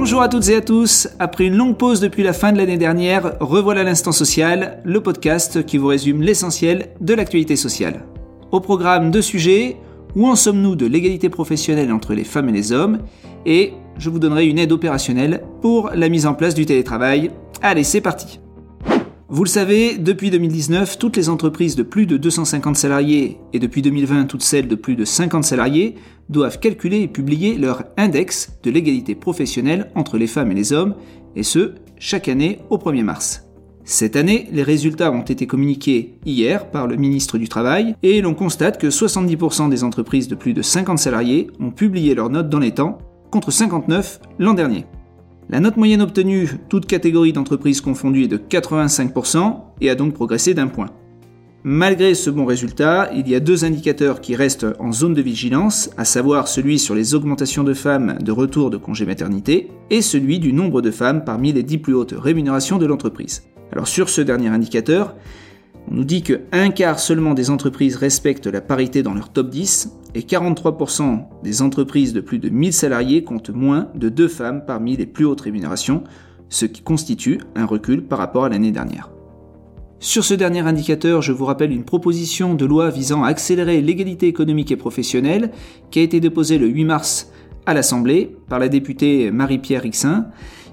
Bonjour à toutes et à tous. Après une longue pause depuis la fin de l'année dernière, revoilà l'instant social, le podcast qui vous résume l'essentiel de l'actualité sociale. Au programme de sujets, où en sommes-nous de l'égalité professionnelle entre les femmes et les hommes? Et je vous donnerai une aide opérationnelle pour la mise en place du télétravail. Allez, c'est parti. Vous le savez, depuis 2019, toutes les entreprises de plus de 250 salariés et depuis 2020 toutes celles de plus de 50 salariés doivent calculer et publier leur index de l'égalité professionnelle entre les femmes et les hommes, et ce, chaque année au 1er mars. Cette année, les résultats ont été communiqués hier par le ministre du Travail et l'on constate que 70% des entreprises de plus de 50 salariés ont publié leurs notes dans les temps, contre 59 l'an dernier. La note moyenne obtenue, toute catégorie d'entreprises confondues, est de 85% et a donc progressé d'un point. Malgré ce bon résultat, il y a deux indicateurs qui restent en zone de vigilance, à savoir celui sur les augmentations de femmes de retour de congé maternité et celui du nombre de femmes parmi les 10 plus hautes rémunérations de l'entreprise. Alors sur ce dernier indicateur, on nous dit que un quart seulement des entreprises respectent la parité dans leur top 10 et 43% des entreprises de plus de 1000 salariés comptent moins de deux femmes parmi les plus hautes rémunérations, ce qui constitue un recul par rapport à l'année dernière. Sur ce dernier indicateur, je vous rappelle une proposition de loi visant à accélérer l'égalité économique et professionnelle qui a été déposée le 8 mars à l'Assemblée par la députée Marie-Pierre Rixin,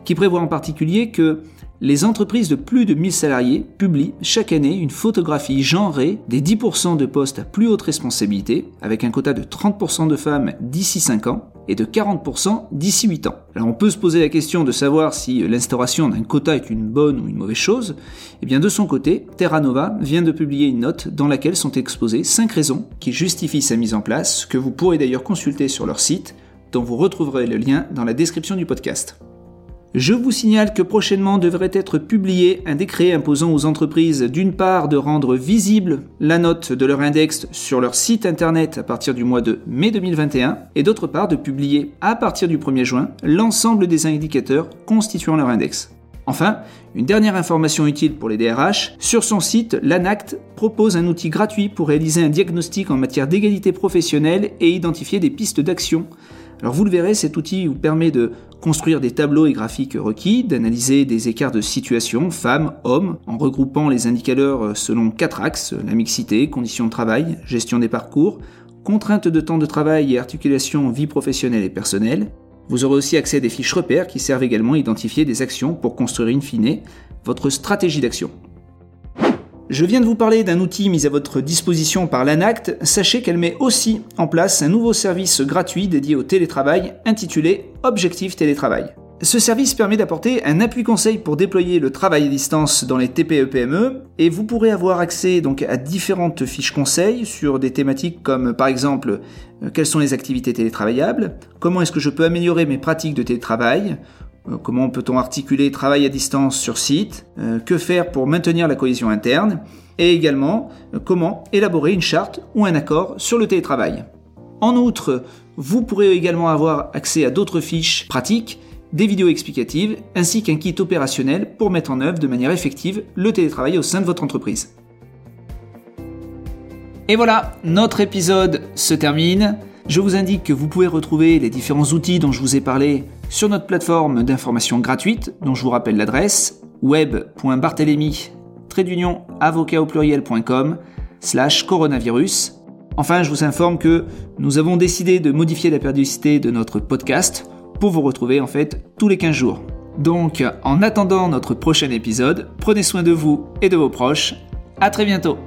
qui prévoit en particulier que les entreprises de plus de 1000 salariés publient chaque année une photographie genrée des 10% de postes à plus haute responsabilité, avec un quota de 30% de femmes d'ici 5 ans et de 40% d'ici 8 ans. Alors on peut se poser la question de savoir si l'instauration d'un quota est une bonne ou une mauvaise chose. Eh bien de son côté, Terra Nova vient de publier une note dans laquelle sont exposées 5 raisons qui justifient sa mise en place, que vous pourrez d'ailleurs consulter sur leur site, dont vous retrouverez le lien dans la description du podcast. Je vous signale que prochainement devrait être publié un décret imposant aux entreprises d'une part de rendre visible la note de leur index sur leur site internet à partir du mois de mai 2021 et d'autre part de publier à partir du 1er juin l'ensemble des indicateurs constituant leur index. Enfin, une dernière information utile pour les DRH, sur son site, l'ANACT propose un outil gratuit pour réaliser un diagnostic en matière d'égalité professionnelle et identifier des pistes d'action alors vous le verrez, cet outil vous permet de construire des tableaux et graphiques requis, d'analyser des écarts de situation femmes, hommes, en regroupant les indicateurs selon quatre axes, la mixité, conditions de travail, gestion des parcours, contraintes de temps de travail et articulation vie professionnelle et personnelle. Vous aurez aussi accès à des fiches repères qui servent également à identifier des actions pour construire in fine votre stratégie d'action. Je viens de vous parler d'un outil mis à votre disposition par l'ANACT. Sachez qu'elle met aussi en place un nouveau service gratuit dédié au télétravail intitulé Objectif Télétravail. Ce service permet d'apporter un appui conseil pour déployer le travail à distance dans les TPE-PME e et vous pourrez avoir accès donc à différentes fiches conseils sur des thématiques comme par exemple euh, quelles sont les activités télétravaillables, comment est-ce que je peux améliorer mes pratiques de télétravail, comment peut-on articuler travail à distance sur site euh, Que faire pour maintenir la cohésion interne Et également, euh, comment élaborer une charte ou un accord sur le télétravail. En outre, vous pourrez également avoir accès à d'autres fiches pratiques, des vidéos explicatives, ainsi qu'un kit opérationnel pour mettre en œuvre de manière effective le télétravail au sein de votre entreprise. Et voilà, notre épisode se termine. Je vous indique que vous pouvez retrouver les différents outils dont je vous ai parlé sur notre plateforme d'information gratuite, dont je vous rappelle l'adresse web.barthélemy avocat au pluriel.com slash coronavirus. Enfin, je vous informe que nous avons décidé de modifier la périodicité de notre podcast pour vous retrouver en fait tous les 15 jours. Donc, en attendant notre prochain épisode, prenez soin de vous et de vos proches. À très bientôt.